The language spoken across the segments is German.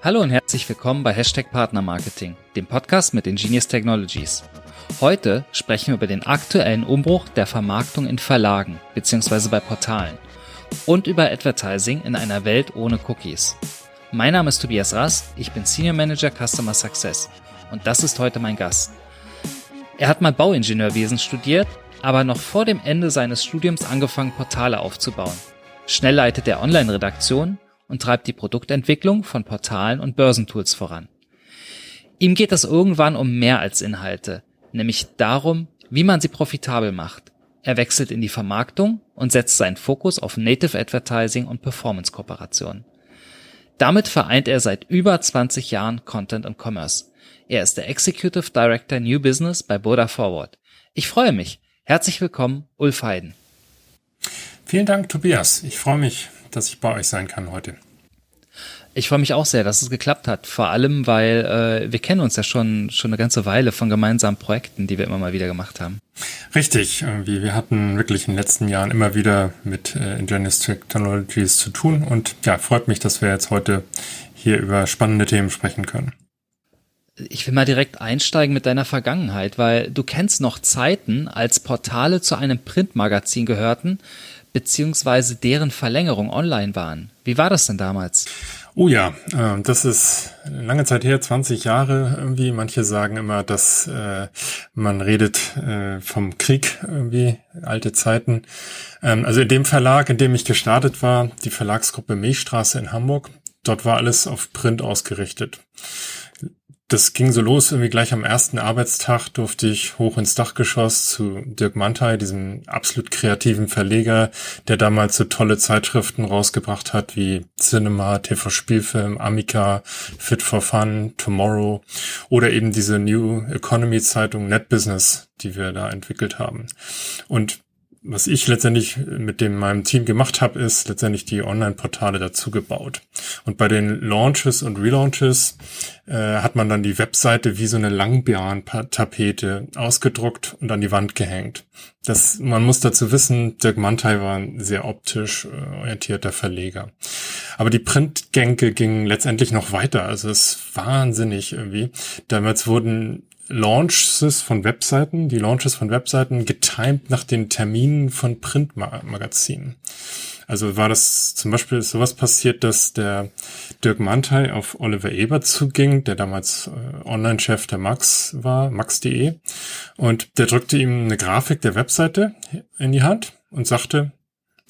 Hallo und herzlich willkommen bei Hashtag Partnermarketing, dem Podcast mit Ingenious Technologies. Heute sprechen wir über den aktuellen Umbruch der Vermarktung in Verlagen bzw. bei Portalen und über Advertising in einer Welt ohne Cookies. Mein Name ist Tobias Rast, ich bin Senior Manager Customer Success und das ist heute mein Gast. Er hat mal Bauingenieurwesen studiert, aber noch vor dem Ende seines Studiums angefangen, Portale aufzubauen. Schnell leitet er Online-Redaktion und treibt die Produktentwicklung von Portalen und Börsentools voran. Ihm geht es irgendwann um mehr als Inhalte, nämlich darum, wie man sie profitabel macht. Er wechselt in die Vermarktung und setzt seinen Fokus auf Native Advertising und Performance-Kooperationen. Damit vereint er seit über 20 Jahren Content und Commerce. Er ist der Executive Director New Business bei Boda Forward. Ich freue mich. Herzlich willkommen, Ulf Heiden. Vielen Dank, Tobias. Ich freue mich, dass ich bei euch sein kann heute. Ich freue mich auch sehr, dass es geklappt hat. Vor allem, weil äh, wir kennen uns ja schon schon eine ganze Weile von gemeinsamen Projekten, die wir immer mal wieder gemacht haben. Richtig. Wir, wir hatten wirklich in den letzten Jahren immer wieder mit äh, Ingenious Technologies zu tun und ja, freut mich, dass wir jetzt heute hier über spannende Themen sprechen können. Ich will mal direkt einsteigen mit deiner Vergangenheit, weil du kennst noch Zeiten, als Portale zu einem Printmagazin gehörten, beziehungsweise deren Verlängerung online waren. Wie war das denn damals? Oh ja, äh, das ist lange Zeit her, 20 Jahre irgendwie. Manche sagen immer, dass äh, man redet äh, vom Krieg irgendwie, alte Zeiten. Ähm, also in dem Verlag, in dem ich gestartet war, die Verlagsgruppe Milchstraße in Hamburg, dort war alles auf Print ausgerichtet das ging so los, irgendwie gleich am ersten Arbeitstag durfte ich hoch ins Dachgeschoss zu Dirk Mantei, diesem absolut kreativen Verleger, der damals so tolle Zeitschriften rausgebracht hat wie Cinema, TV Spielfilm, Amica, Fit for Fun, Tomorrow oder eben diese New Economy Zeitung Net Business, die wir da entwickelt haben. Und was ich letztendlich mit dem meinem Team gemacht habe, ist letztendlich die Online-Portale dazu gebaut. Und bei den Launches und Relaunches äh, hat man dann die Webseite wie so eine Langbeeren-Tapete ausgedruckt und an die Wand gehängt. Das, man muss dazu wissen, Dirk Mantei war ein sehr optisch äh, orientierter Verleger. Aber die Printgänge gingen letztendlich noch weiter. Also es ist wahnsinnig irgendwie. Damals wurden Launches von Webseiten, die Launches von Webseiten getimed nach den Terminen von Printmagazinen. Also war das zum Beispiel sowas passiert, dass der Dirk Mantei auf Oliver Ebert zuging, der damals äh, Online-Chef der Max war, max.de, und der drückte ihm eine Grafik der Webseite in die Hand und sagte,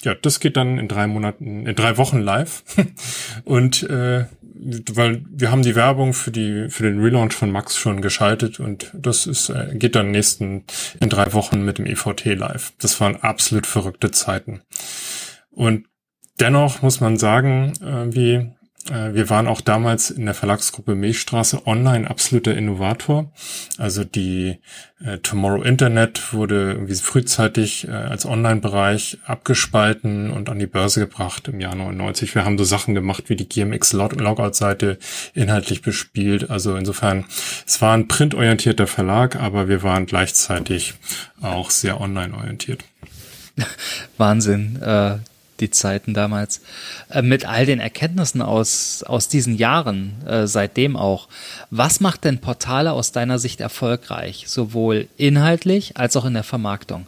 ja, das geht dann in drei Monaten, in drei Wochen live. und äh, weil wir haben die Werbung für die für den Relaunch von Max schon geschaltet und das ist äh, geht dann nächsten in drei Wochen mit dem EVT live. Das waren absolut verrückte Zeiten. Und dennoch muss man sagen, äh, wie wir waren auch damals in der Verlagsgruppe Milchstraße online absoluter Innovator. Also die äh, Tomorrow Internet wurde irgendwie frühzeitig äh, als Online-Bereich abgespalten und an die Börse gebracht im Jahr 99. Wir haben so Sachen gemacht wie die GMX Logout-Seite inhaltlich bespielt. Also insofern, es war ein printorientierter Verlag, aber wir waren gleichzeitig auch sehr online-orientiert. Wahnsinn. Äh die Zeiten damals, äh, mit all den Erkenntnissen aus, aus diesen Jahren, äh, seitdem auch. Was macht denn Portale aus deiner Sicht erfolgreich, sowohl inhaltlich als auch in der Vermarktung?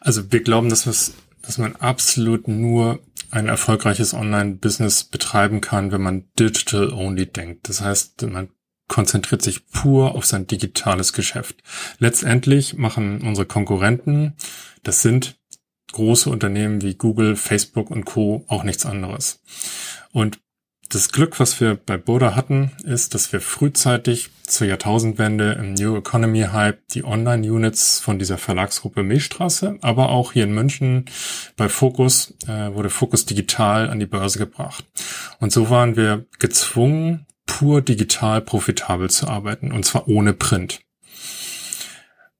Also wir glauben, dass, dass man absolut nur ein erfolgreiches Online-Business betreiben kann, wenn man digital-only denkt. Das heißt, man konzentriert sich pur auf sein digitales Geschäft. Letztendlich machen unsere Konkurrenten, das sind große Unternehmen wie Google, Facebook und Co. auch nichts anderes. Und das Glück, was wir bei Boda hatten, ist, dass wir frühzeitig zur Jahrtausendwende im New Economy Hype die Online-Units von dieser Verlagsgruppe Milchstraße, aber auch hier in München bei Focus äh, wurde Focus digital an die Börse gebracht. Und so waren wir gezwungen, pur digital profitabel zu arbeiten, und zwar ohne Print.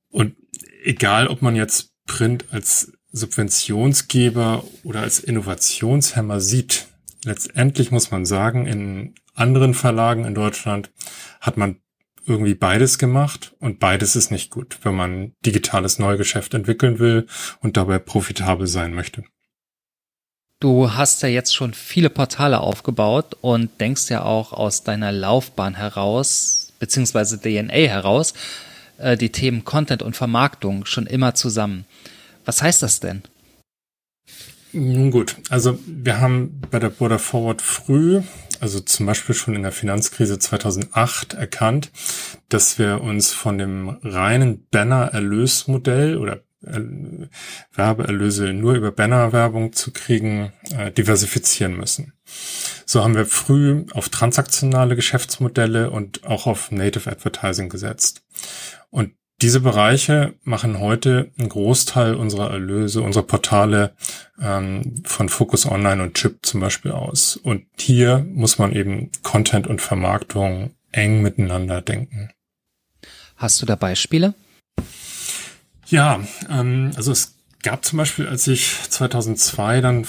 Und egal, ob man jetzt Print als Subventionsgeber oder als Innovationshemmer sieht. Letztendlich muss man sagen, in anderen Verlagen in Deutschland hat man irgendwie beides gemacht und beides ist nicht gut, wenn man digitales Neugeschäft entwickeln will und dabei profitabel sein möchte. Du hast ja jetzt schon viele Portale aufgebaut und denkst ja auch aus deiner Laufbahn heraus, beziehungsweise DNA heraus, äh, die Themen Content und Vermarktung schon immer zusammen. Was heißt das denn? Nun gut, also wir haben bei der Border Forward früh, also zum Beispiel schon in der Finanzkrise 2008 erkannt, dass wir uns von dem reinen Banner-Erlösmodell oder Werbeerlöse nur über Bannerwerbung zu kriegen, äh, diversifizieren müssen. So haben wir früh auf transaktionale Geschäftsmodelle und auch auf Native Advertising gesetzt. Und diese Bereiche machen heute einen Großteil unserer Erlöse, unserer Portale ähm, von Focus Online und Chip zum Beispiel aus. Und hier muss man eben Content und Vermarktung eng miteinander denken. Hast du da Beispiele? Ja, ähm, also es gab zum Beispiel, als ich 2002 dann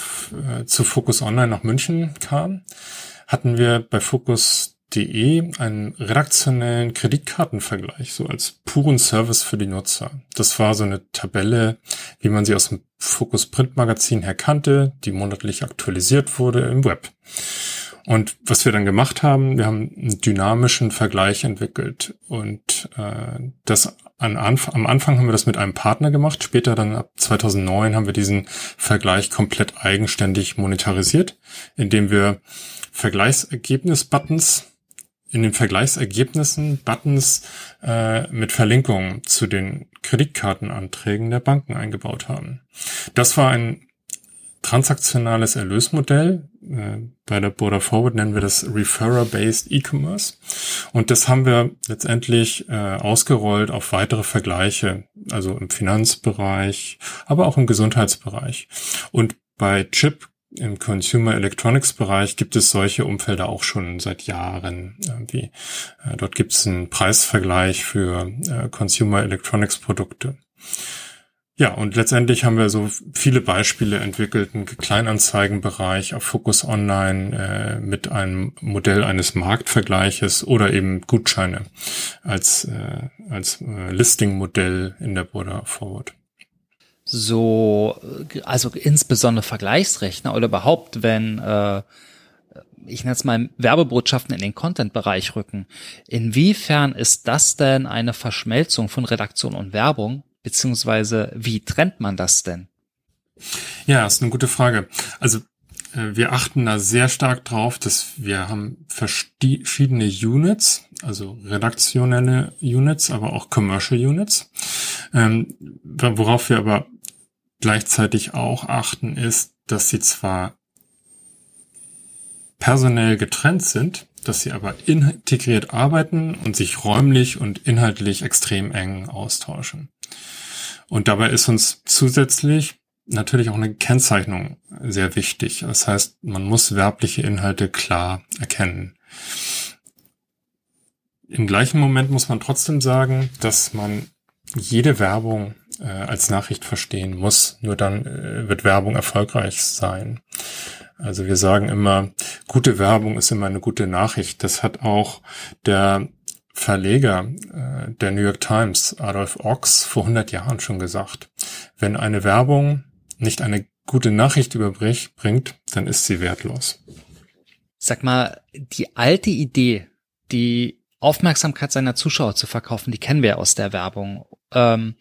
äh, zu Focus Online nach München kam, hatten wir bei Focus.de einen redaktionellen Kreditkartenvergleich, so als puren Service für die Nutzer. Das war so eine Tabelle, wie man sie aus dem Focus Print Magazin her kannte, die monatlich aktualisiert wurde im Web. Und was wir dann gemacht haben, wir haben einen dynamischen Vergleich entwickelt und äh, das an Anf am Anfang haben wir das mit einem Partner gemacht, später dann ab 2009 haben wir diesen Vergleich komplett eigenständig monetarisiert, indem wir Vergleichsergebnis-Buttons in den Vergleichsergebnissen Buttons äh, mit Verlinkungen zu den Kreditkartenanträgen der Banken eingebaut haben. Das war ein transaktionales Erlösmodell. Äh, bei der Border Forward nennen wir das Referrer-Based E-Commerce. Und das haben wir letztendlich äh, ausgerollt auf weitere Vergleiche, also im Finanzbereich, aber auch im Gesundheitsbereich. Und bei Chip im Consumer Electronics Bereich gibt es solche Umfelder auch schon seit Jahren. Irgendwie. Äh, dort gibt es einen Preisvergleich für äh, Consumer Electronics Produkte. Ja, und letztendlich haben wir so viele Beispiele entwickelt, einen Kleinanzeigenbereich auf Focus Online äh, mit einem Modell eines Marktvergleiches oder eben Gutscheine als, äh, als äh, Listing-Modell in der Border Forward. So, also insbesondere Vergleichsrechner oder überhaupt, wenn äh, ich nenne es mal Werbebotschaften in den Content-Bereich rücken. Inwiefern ist das denn eine Verschmelzung von Redaktion und Werbung Beziehungsweise wie trennt man das denn? Ja, ist eine gute Frage. Also äh, wir achten da sehr stark drauf, dass wir haben verschiedene Units, also redaktionelle Units, aber auch Commercial Units. Ähm, worauf wir aber gleichzeitig auch achten, ist, dass sie zwar personell getrennt sind, dass sie aber integriert arbeiten und sich räumlich und inhaltlich extrem eng austauschen. Und dabei ist uns zusätzlich natürlich auch eine Kennzeichnung sehr wichtig. Das heißt, man muss werbliche Inhalte klar erkennen. Im gleichen Moment muss man trotzdem sagen, dass man jede Werbung äh, als Nachricht verstehen muss. Nur dann äh, wird Werbung erfolgreich sein. Also wir sagen immer, gute Werbung ist immer eine gute Nachricht. Das hat auch der Verleger äh, der New York Times, Adolf Ox, vor 100 Jahren schon gesagt, wenn eine Werbung nicht eine gute Nachricht überbringt, dann ist sie wertlos. Sag mal, die alte Idee, die Aufmerksamkeit seiner Zuschauer zu verkaufen, die kennen wir aus der Werbung. Ähm,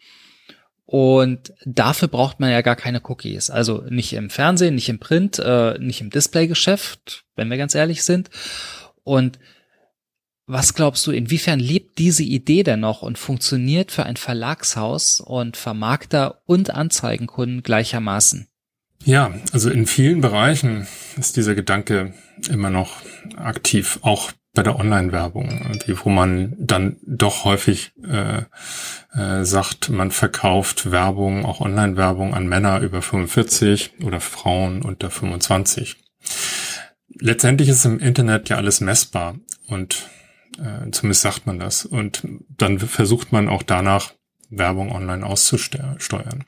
und dafür braucht man ja gar keine Cookies. Also nicht im Fernsehen, nicht im Print, äh, nicht im Displaygeschäft, wenn wir ganz ehrlich sind. Und was glaubst du, inwiefern lebt diese Idee denn noch und funktioniert für ein Verlagshaus und Vermarkter und Anzeigenkunden gleichermaßen? Ja, also in vielen Bereichen ist dieser Gedanke immer noch aktiv, auch bei der Online-Werbung, wo man dann doch häufig äh, äh, sagt, man verkauft Werbung, auch Online-Werbung an Männer über 45 oder Frauen unter 25. Letztendlich ist im Internet ja alles messbar und äh, zumindest sagt man das. Und dann versucht man auch danach Werbung online auszusteuern.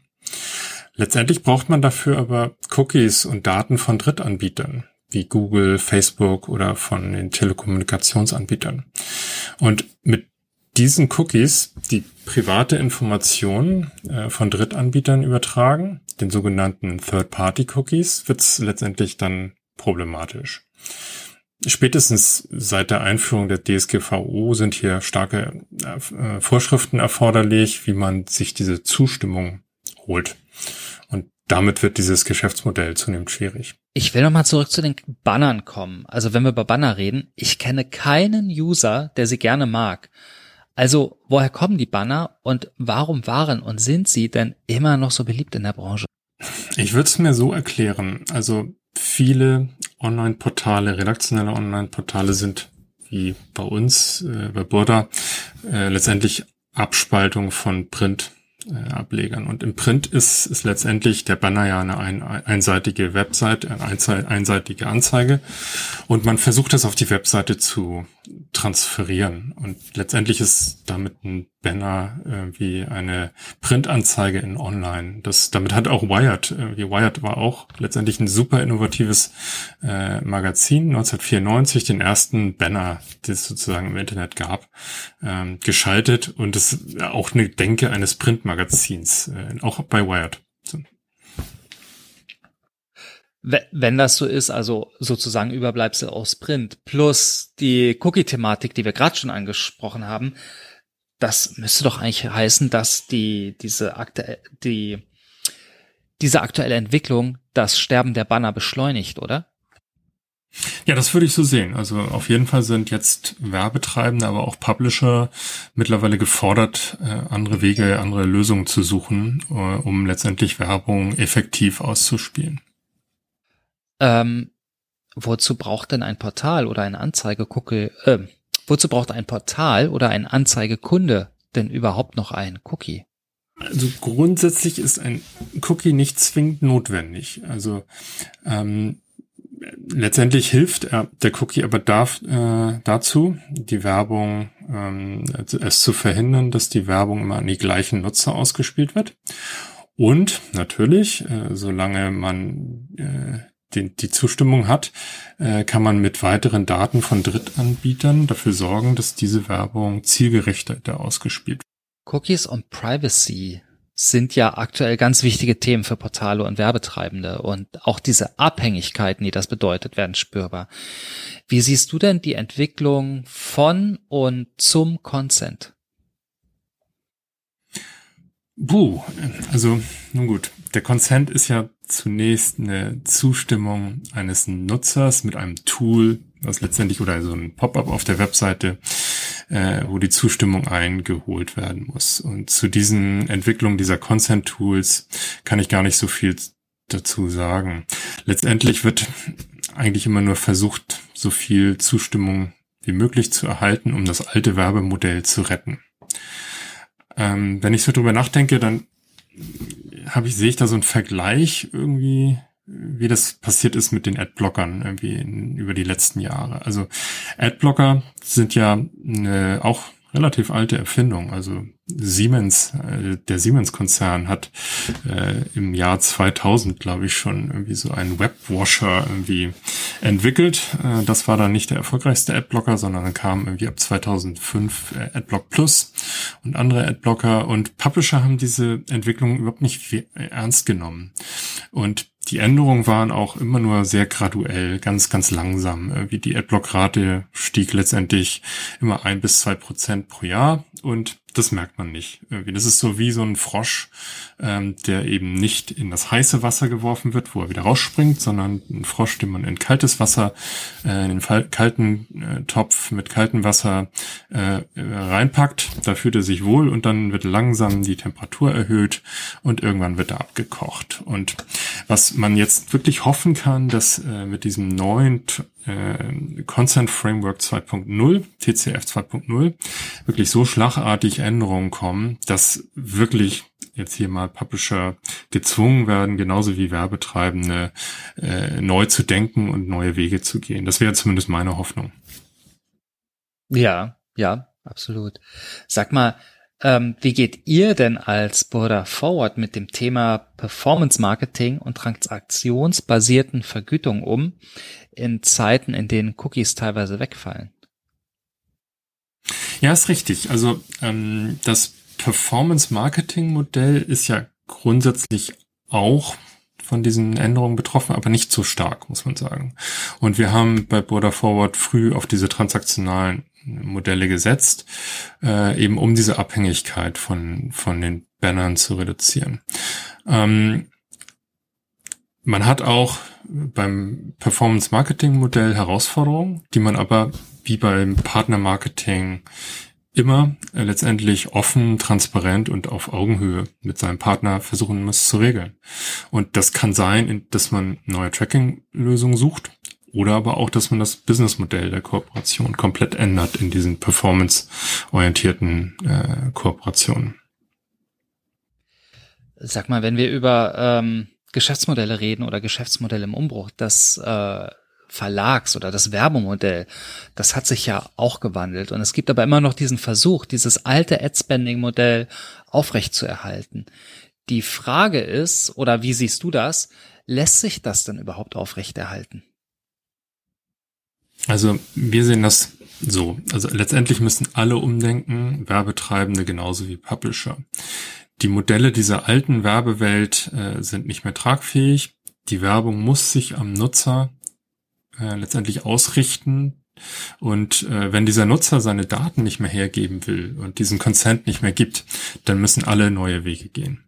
Letztendlich braucht man dafür aber Cookies und Daten von Drittanbietern wie Google, Facebook oder von den Telekommunikationsanbietern. Und mit diesen Cookies die private Informationen äh, von Drittanbietern übertragen, den sogenannten Third-Party-Cookies, wird es letztendlich dann problematisch. Spätestens seit der Einführung der DSGVO sind hier starke äh, Vorschriften erforderlich, wie man sich diese Zustimmung holt. Damit wird dieses Geschäftsmodell zunehmend schwierig. Ich will nochmal zurück zu den Bannern kommen. Also wenn wir über Banner reden, ich kenne keinen User, der sie gerne mag. Also woher kommen die Banner und warum waren und sind sie denn immer noch so beliebt in der Branche? Ich würde es mir so erklären. Also viele Online-Portale, redaktionelle Online-Portale sind wie bei uns, äh, bei Burda, äh, letztendlich Abspaltung von Print äh, Ablegern. Und im Print ist, ist letztendlich der Banner ja eine ein, einseitige Website, eine einseitige Anzeige. Und man versucht das auf die Webseite zu transferieren. Und letztendlich ist damit ein Banner äh, wie eine Printanzeige in Online. Das, damit hat auch Wired, äh, wie Wired war auch letztendlich ein super innovatives äh, Magazin, 1994 den ersten Banner, den es sozusagen im Internet gab, ähm, geschaltet und es auch eine Denke eines Printmagazins, äh, auch bei Wired. So. Wenn das so ist, also sozusagen Überbleibsel aus Print plus die Cookie-Thematik, die wir gerade schon angesprochen haben, das müsste doch eigentlich heißen, dass die, diese aktuelle, die, diese aktuelle Entwicklung das Sterben der Banner beschleunigt, oder? Ja, das würde ich so sehen. Also auf jeden Fall sind jetzt Werbetreibende, aber auch Publisher mittlerweile gefordert, äh, andere Wege, andere Lösungen zu suchen, äh, um letztendlich Werbung effektiv auszuspielen. Ähm, wozu braucht denn ein Portal oder eine Anzeigegucke, äh, wozu braucht ein Portal oder ein Anzeigekunde denn überhaupt noch ein Cookie? Also grundsätzlich ist ein Cookie nicht zwingend notwendig. Also ähm, letztendlich hilft er, der Cookie aber darf, äh, dazu, die Werbung, ähm, es zu verhindern, dass die Werbung immer an die gleichen Nutzer ausgespielt wird. Und natürlich, äh, solange man äh, die, die Zustimmung hat, äh, kann man mit weiteren Daten von Drittanbietern dafür sorgen, dass diese Werbung zielgerichteter ausgespielt wird. Cookies und Privacy sind ja aktuell ganz wichtige Themen für Portale und Werbetreibende und auch diese Abhängigkeiten, die das bedeutet, werden spürbar. Wie siehst du denn die Entwicklung von und zum Consent? Buh, also nun gut, der Consent ist ja zunächst eine Zustimmung eines Nutzers mit einem Tool, was letztendlich oder so ein Pop-up auf der Webseite, äh, wo die Zustimmung eingeholt werden muss. Und zu diesen Entwicklungen dieser Consent-Tools kann ich gar nicht so viel dazu sagen. Letztendlich wird eigentlich immer nur versucht, so viel Zustimmung wie möglich zu erhalten, um das alte Werbemodell zu retten. Ähm, wenn ich so drüber nachdenke, dann habe ich, sehe ich da so einen Vergleich irgendwie, wie das passiert ist mit den Adblockern irgendwie in, über die letzten Jahre. Also Adblocker sind ja eine, auch relativ alte Erfindung. Also Siemens, äh, der Siemens-Konzern hat äh, im Jahr 2000, glaube ich, schon irgendwie so einen Webwasher irgendwie entwickelt. Äh, das war dann nicht der erfolgreichste Adblocker, sondern dann kam irgendwie ab 2005 äh, Adblock Plus und andere Adblocker und Publisher haben diese Entwicklung überhaupt nicht ernst genommen. Und die Änderungen waren auch immer nur sehr graduell, ganz, ganz langsam. Wie die Adblock-Rate stieg letztendlich immer ein bis zwei Prozent pro Jahr und das merkt man nicht. Das ist so wie so ein Frosch, ähm, der eben nicht in das heiße Wasser geworfen wird, wo er wieder rausspringt, sondern ein Frosch, den man in kaltes Wasser, äh, in den kalten äh, Topf mit kaltem Wasser äh, reinpackt. Da fühlt er sich wohl und dann wird langsam die Temperatur erhöht und irgendwann wird er abgekocht. Und was man jetzt wirklich hoffen kann, dass äh, mit diesem neuen äh, Consent Framework 2.0, TCF 2.0, wirklich so schlagartig Änderungen kommen, dass wirklich jetzt hier mal Publisher gezwungen werden, genauso wie Werbetreibende, äh, neu zu denken und neue Wege zu gehen. Das wäre zumindest meine Hoffnung. Ja, ja, absolut. Sag mal, ähm, wie geht ihr denn als Border Forward mit dem Thema Performance Marketing und transaktionsbasierten Vergütung um in Zeiten, in denen Cookies teilweise wegfallen? Ja, ist richtig. Also ähm, das Performance-Marketing-Modell ist ja grundsätzlich auch von diesen Änderungen betroffen, aber nicht so stark, muss man sagen. Und wir haben bei Border Forward früh auf diese transaktionalen Modelle gesetzt, äh, eben um diese Abhängigkeit von, von den Bannern zu reduzieren. Ähm, man hat auch beim Performance Marketing Modell Herausforderungen, die man aber wie beim Partner Marketing immer äh, letztendlich offen, transparent und auf Augenhöhe mit seinem Partner versuchen muss zu regeln. Und das kann sein, dass man neue Tracking-Lösungen sucht oder aber auch, dass man das Businessmodell der Kooperation komplett ändert in diesen performance-orientierten äh, Kooperationen. Sag mal, wenn wir über ähm, Geschäftsmodelle reden oder Geschäftsmodelle im Umbruch, das äh, Verlags- oder das Werbemodell, das hat sich ja auch gewandelt. Und es gibt aber immer noch diesen Versuch, dieses alte Ad-Spending-Modell aufrechtzuerhalten. Die Frage ist, oder wie siehst du das, lässt sich das denn überhaupt aufrechterhalten? Also wir sehen das so. Also letztendlich müssen alle umdenken, Werbetreibende genauso wie Publisher. Die Modelle dieser alten Werbewelt äh, sind nicht mehr tragfähig. Die Werbung muss sich am Nutzer äh, letztendlich ausrichten. Und äh, wenn dieser Nutzer seine Daten nicht mehr hergeben will und diesen Consent nicht mehr gibt, dann müssen alle neue Wege gehen.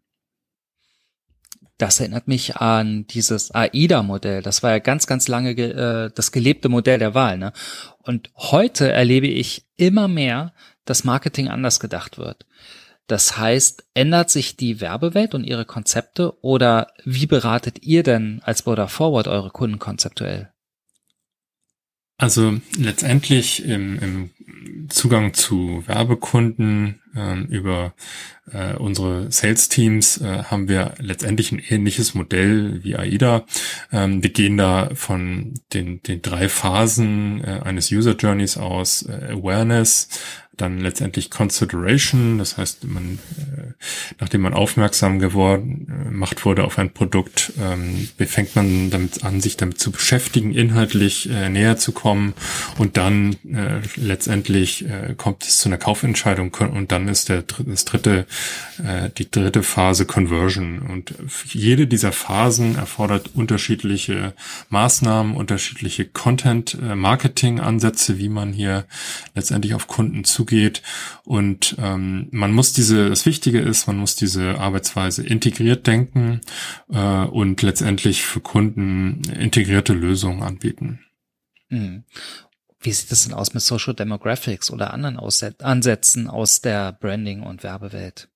Das erinnert mich an dieses AIDA-Modell. Das war ja ganz, ganz lange ge äh, das gelebte Modell der Wahl. Ne? Und heute erlebe ich immer mehr, dass Marketing anders gedacht wird. Das heißt, ändert sich die Werbewelt und ihre Konzepte oder wie beratet ihr denn als Border Forward eure Kunden konzeptuell? Also letztendlich im, im Zugang zu Werbekunden ähm, über äh, unsere Sales-Teams äh, haben wir letztendlich ein ähnliches Modell wie AIDA. Ähm, wir gehen da von den, den drei Phasen äh, eines User Journeys aus, äh, Awareness, dann letztendlich Consideration, das heißt, man, äh, nachdem man aufmerksam geworden, äh, macht wurde auf ein Produkt, ähm, fängt man damit an, sich damit zu beschäftigen, inhaltlich äh, näher zu kommen und dann äh, letztendlich äh, kommt es zu einer Kaufentscheidung und dann ist der das dritte äh, die dritte Phase Conversion. Und jede dieser Phasen erfordert unterschiedliche Maßnahmen, unterschiedliche Content äh, Marketing Ansätze, wie man hier letztendlich auf Kunden zu zugeht. Und ähm, man muss diese, das Wichtige ist, man muss diese Arbeitsweise integriert denken äh, und letztendlich für Kunden integrierte Lösungen anbieten. Mhm. Wie sieht es denn aus mit Social Demographics oder anderen Ansätzen aus der Branding- und Werbewelt?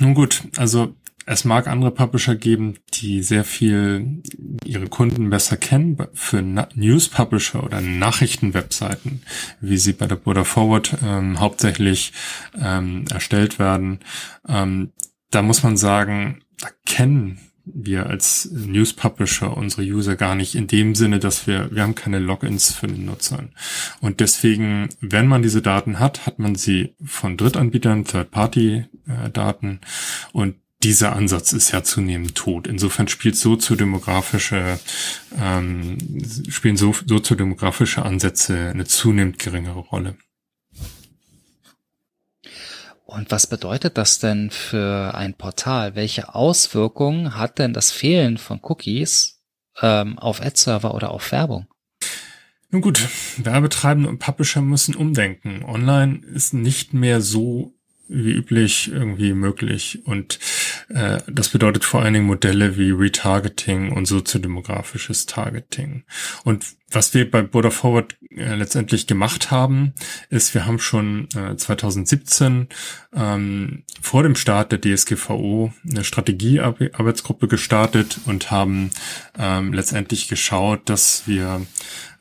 Nun gut, also es mag andere Publisher geben, die sehr viel ihre Kunden besser kennen. Für News Publisher oder Nachrichtenwebseiten, wie sie bei der Border Forward ähm, hauptsächlich ähm, erstellt werden, ähm, da muss man sagen, da kennen wir als News Publisher unsere User gar nicht in dem Sinne, dass wir, wir haben keine Logins für den Nutzern. Und deswegen, wenn man diese Daten hat, hat man sie von Drittanbietern, Third-Party-Daten äh, und dieser Ansatz ist ja zunehmend tot. Insofern spielt soziodemografische, ähm, spielen so, soziodemografische Ansätze eine zunehmend geringere Rolle. Und was bedeutet das denn für ein Portal? Welche Auswirkungen hat denn das Fehlen von Cookies ähm, auf Ad-Server oder auf Werbung? Nun gut, Werbetreibende und Publisher müssen umdenken. Online ist nicht mehr so wie üblich irgendwie möglich. Und das bedeutet vor allen Dingen Modelle wie Retargeting und soziodemografisches Targeting. Und was wir bei Border Forward äh, letztendlich gemacht haben, ist, wir haben schon äh, 2017 ähm, vor dem Start der DSGVO eine Strategiearbeitsgruppe gestartet und haben ähm, letztendlich geschaut, dass wir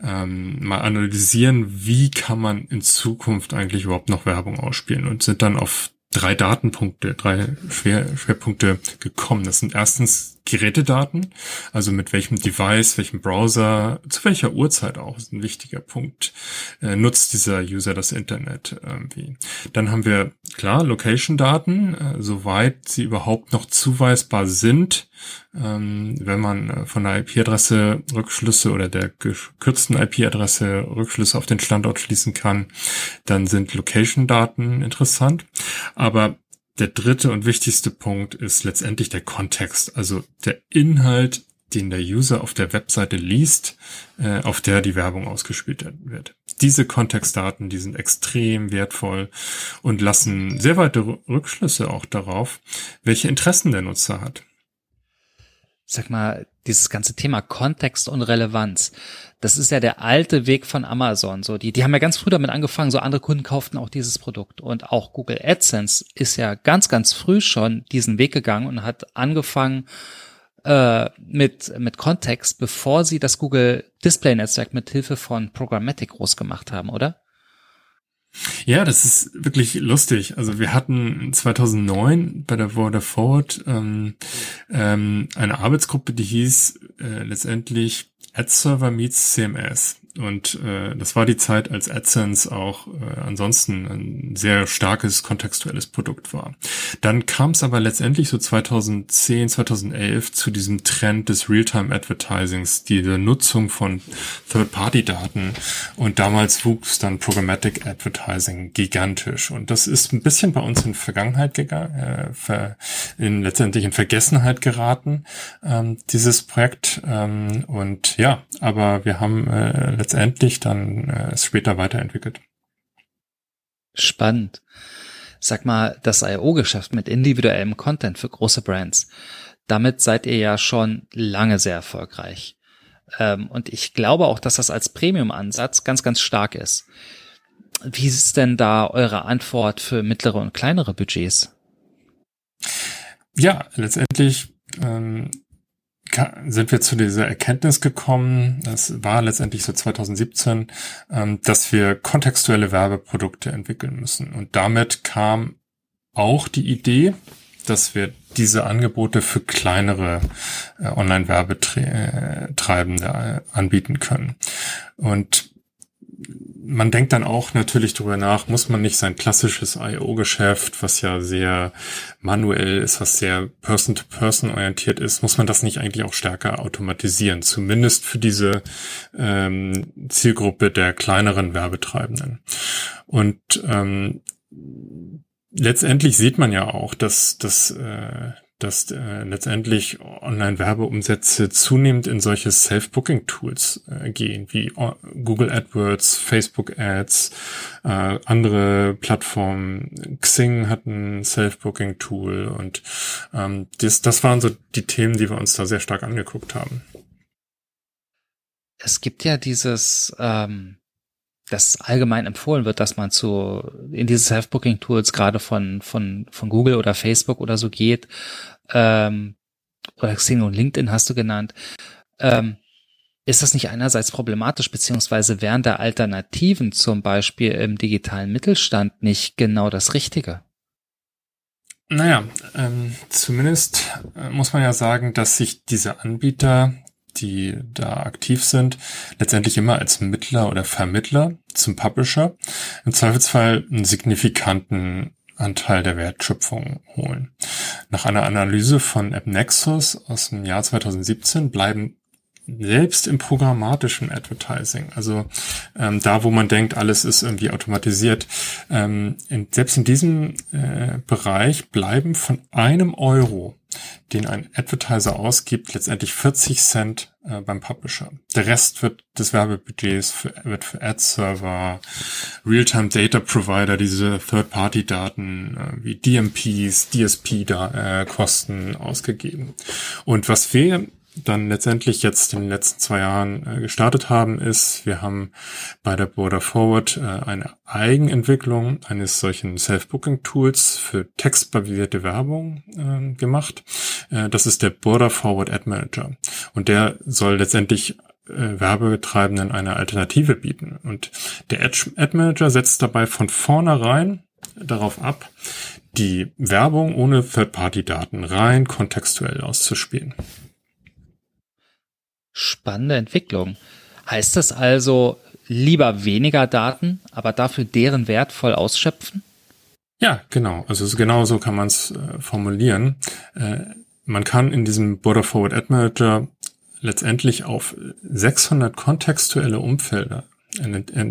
ähm, mal analysieren, wie kann man in Zukunft eigentlich überhaupt noch Werbung ausspielen und sind dann auf drei Datenpunkte, drei Schwer, Schwerpunkte gekommen. Das sind erstens Gerätedaten, also mit welchem Device, welchem Browser, zu welcher Uhrzeit auch, ist ein wichtiger Punkt, äh, nutzt dieser User das Internet irgendwie. Dann haben wir, klar, Location-Daten, äh, soweit sie überhaupt noch zuweisbar sind, ähm, wenn man äh, von der IP-Adresse Rückschlüsse oder der gekürzten IP-Adresse Rückschlüsse auf den Standort schließen kann, dann sind Location-Daten interessant. Aber der dritte und wichtigste Punkt ist letztendlich der Kontext, also der Inhalt, den der User auf der Webseite liest, äh, auf der die Werbung ausgespielt wird. Diese Kontextdaten, die sind extrem wertvoll und lassen sehr weite Rückschlüsse auch darauf, welche Interessen der Nutzer hat sag mal, dieses ganze Thema Kontext und Relevanz, das ist ja der alte Weg von Amazon. So, die, die haben ja ganz früh damit angefangen, so andere Kunden kauften auch dieses Produkt. Und auch Google AdSense ist ja ganz, ganz früh schon diesen Weg gegangen und hat angefangen äh, mit, mit Kontext, bevor sie das Google Display Netzwerk mit Hilfe von Programmatic groß gemacht haben, oder? Ja, das ist wirklich lustig. Also wir hatten 2009 bei der Border Forward ähm, ähm, eine Arbeitsgruppe, die hieß äh, letztendlich Ad Server meets CMS. Und äh, das war die Zeit, als AdSense auch äh, ansonsten ein sehr starkes kontextuelles Produkt war. Dann kam es aber letztendlich so 2010, 2011 zu diesem Trend des Realtime-Advertisings, diese Nutzung von Third-Party-Daten. Und damals wuchs dann Programmatic Advertising gigantisch. Und das ist ein bisschen bei uns in Vergangenheit gegangen, äh, in, letztendlich in Vergessenheit geraten, ähm, dieses Projekt. Ähm, und ja, aber wir haben äh, letztendlich dann äh, später weiterentwickelt. Spannend. Sag mal, das IO-Geschäft mit individuellem Content für große Brands, damit seid ihr ja schon lange sehr erfolgreich. Ähm, und ich glaube auch, dass das als Premium-Ansatz ganz, ganz stark ist. Wie ist denn da eure Antwort für mittlere und kleinere Budgets? Ja, letztendlich ähm, sind wir zu dieser Erkenntnis gekommen, das war letztendlich so 2017, ähm, dass wir kontextuelle Werbeprodukte entwickeln müssen. Und damit kam auch die Idee, dass wir diese Angebote für kleinere äh, Online-Werbetreibende äh, anbieten können. Und man denkt dann auch natürlich darüber nach, muss man nicht sein klassisches IO-Geschäft, was ja sehr manuell ist, was sehr person-to-person -person orientiert ist, muss man das nicht eigentlich auch stärker automatisieren, zumindest für diese ähm, Zielgruppe der kleineren Werbetreibenden. Und ähm, letztendlich sieht man ja auch, dass, dass äh, dass äh, letztendlich Online-Werbeumsätze zunehmend in solche Self-Booking-Tools äh, gehen, wie Google AdWords, Facebook Ads, äh, andere Plattformen. Xing hat ein Self-Booking-Tool und ähm, das, das waren so die Themen, die wir uns da sehr stark angeguckt haben. Es gibt ja dieses ähm das allgemein empfohlen wird, dass man zu in diese Self-Booking-Tools gerade von von von Google oder Facebook oder so geht ähm, oder Xing und LinkedIn hast du genannt, ähm, ist das nicht einerseits problematisch, beziehungsweise wären da Alternativen zum Beispiel im digitalen Mittelstand nicht genau das Richtige? Naja, ähm, zumindest äh, muss man ja sagen, dass sich diese Anbieter, die da aktiv sind, letztendlich immer als Mittler oder Vermittler zum Publisher im Zweifelsfall einen signifikanten Anteil der Wertschöpfung holen. Nach einer Analyse von AppNexus aus dem Jahr 2017 bleiben selbst im programmatischen Advertising, also ähm, da, wo man denkt, alles ist irgendwie automatisiert, ähm, in, selbst in diesem äh, Bereich bleiben von einem Euro den ein Advertiser ausgibt, letztendlich 40 Cent äh, beim Publisher. Der Rest wird des Werbebudgets für, wird für Ad-Server, Real-Time Data Provider, diese Third-Party-Daten äh, wie DMPs, DSP-Kosten äh, ausgegeben. Und was wir dann letztendlich jetzt in den letzten zwei Jahren äh, gestartet haben, ist, wir haben bei der Border Forward äh, eine Eigenentwicklung eines solchen Self-Booking-Tools für textbasierte Werbung äh, gemacht. Das ist der Border Forward Ad Manager. Und der soll letztendlich äh, Werbetreibenden eine Alternative bieten. Und der Ad Manager setzt dabei von vornherein darauf ab, die Werbung ohne Third-Party-Daten rein kontextuell auszuspielen. Spannende Entwicklung. Heißt das also lieber weniger Daten, aber dafür deren Wert voll ausschöpfen? Ja, genau. Also genau so kann man es äh, formulieren. Äh, man kann in diesem Border Forward Ad Manager letztendlich auf 600 kontextuelle Umfelder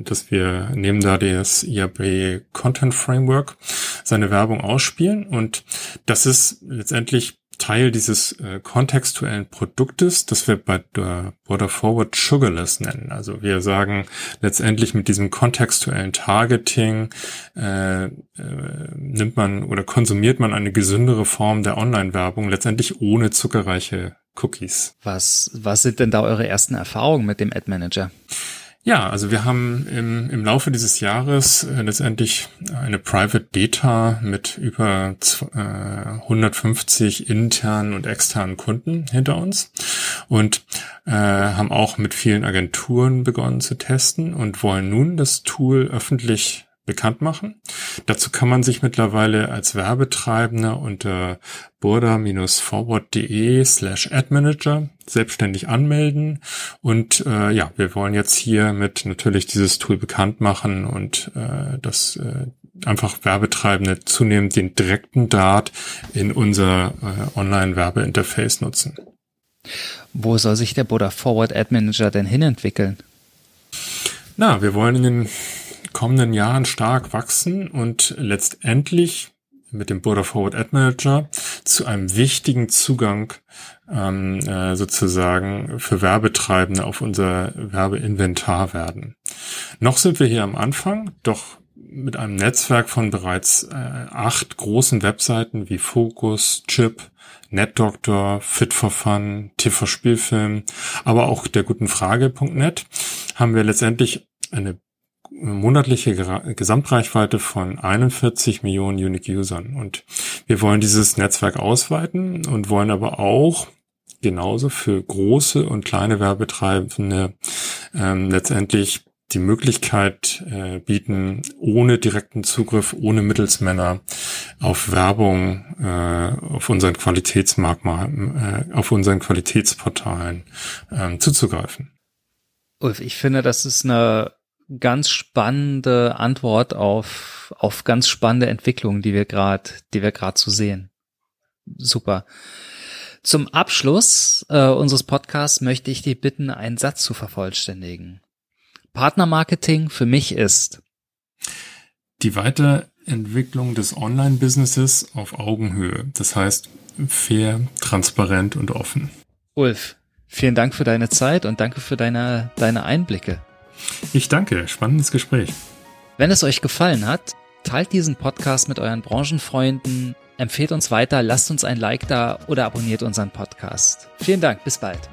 dass wir nehmen da das IAB Content Framework seine Werbung ausspielen und das ist letztendlich Teil dieses äh, kontextuellen Produktes, das wir bei der Border Forward Sugarless nennen. Also wir sagen letztendlich mit diesem kontextuellen Targeting äh, äh, nimmt man oder konsumiert man eine gesündere Form der Online-Werbung, letztendlich ohne zuckerreiche Cookies. Was, was sind denn da eure ersten Erfahrungen mit dem Ad Manager? Ja, also wir haben im, im Laufe dieses Jahres äh, letztendlich eine Private Beta mit über äh, 150 internen und externen Kunden hinter uns und äh, haben auch mit vielen Agenturen begonnen zu testen und wollen nun das Tool öffentlich bekannt machen. Dazu kann man sich mittlerweile als Werbetreibender unter border-forward.de slash admanager selbstständig anmelden. Und äh, ja, wir wollen jetzt hier mit natürlich dieses Tool bekannt machen und äh, das äh, einfach Werbetreibende zunehmend den direkten Dart in unser äh, Online-Werbeinterface nutzen. Wo soll sich der Border Forward Ad Manager denn hinentwickeln? Na, wir wollen in den kommenden Jahren stark wachsen und letztendlich mit dem Border Forward Ad Manager zu einem wichtigen Zugang ähm, äh, sozusagen für Werbetreibende auf unser Werbeinventar werden. Noch sind wir hier am Anfang, doch mit einem Netzwerk von bereits äh, acht großen Webseiten wie Focus, Chip, NetDoctor, Fit for Fun, TV Spielfilm, aber auch der guten Frage.net haben wir letztendlich eine monatliche Gesamtreichweite von 41 Millionen Unique Usern. Und wir wollen dieses Netzwerk ausweiten und wollen aber auch genauso für große und kleine Werbetreibende ähm, letztendlich die Möglichkeit äh, bieten, ohne direkten Zugriff, ohne Mittelsmänner auf Werbung äh, auf unseren Qualitätsmerkmalen, äh, auf unseren Qualitätsportalen äh, zuzugreifen. Ulf, ich finde, das ist eine ganz spannende Antwort auf, auf ganz spannende Entwicklungen, die wir gerade, die wir gerade zu so sehen. Super. Zum Abschluss äh, unseres Podcasts möchte ich dich bitten, einen Satz zu vervollständigen. Partnermarketing für mich ist die Weiterentwicklung des Online-Businesses auf Augenhöhe. Das heißt fair, transparent und offen. Ulf, vielen Dank für deine Zeit und danke für deine, deine Einblicke. Ich danke, spannendes Gespräch. Wenn es euch gefallen hat, teilt diesen Podcast mit euren Branchenfreunden, empfehlt uns weiter, lasst uns ein Like da oder abonniert unseren Podcast. Vielen Dank, bis bald.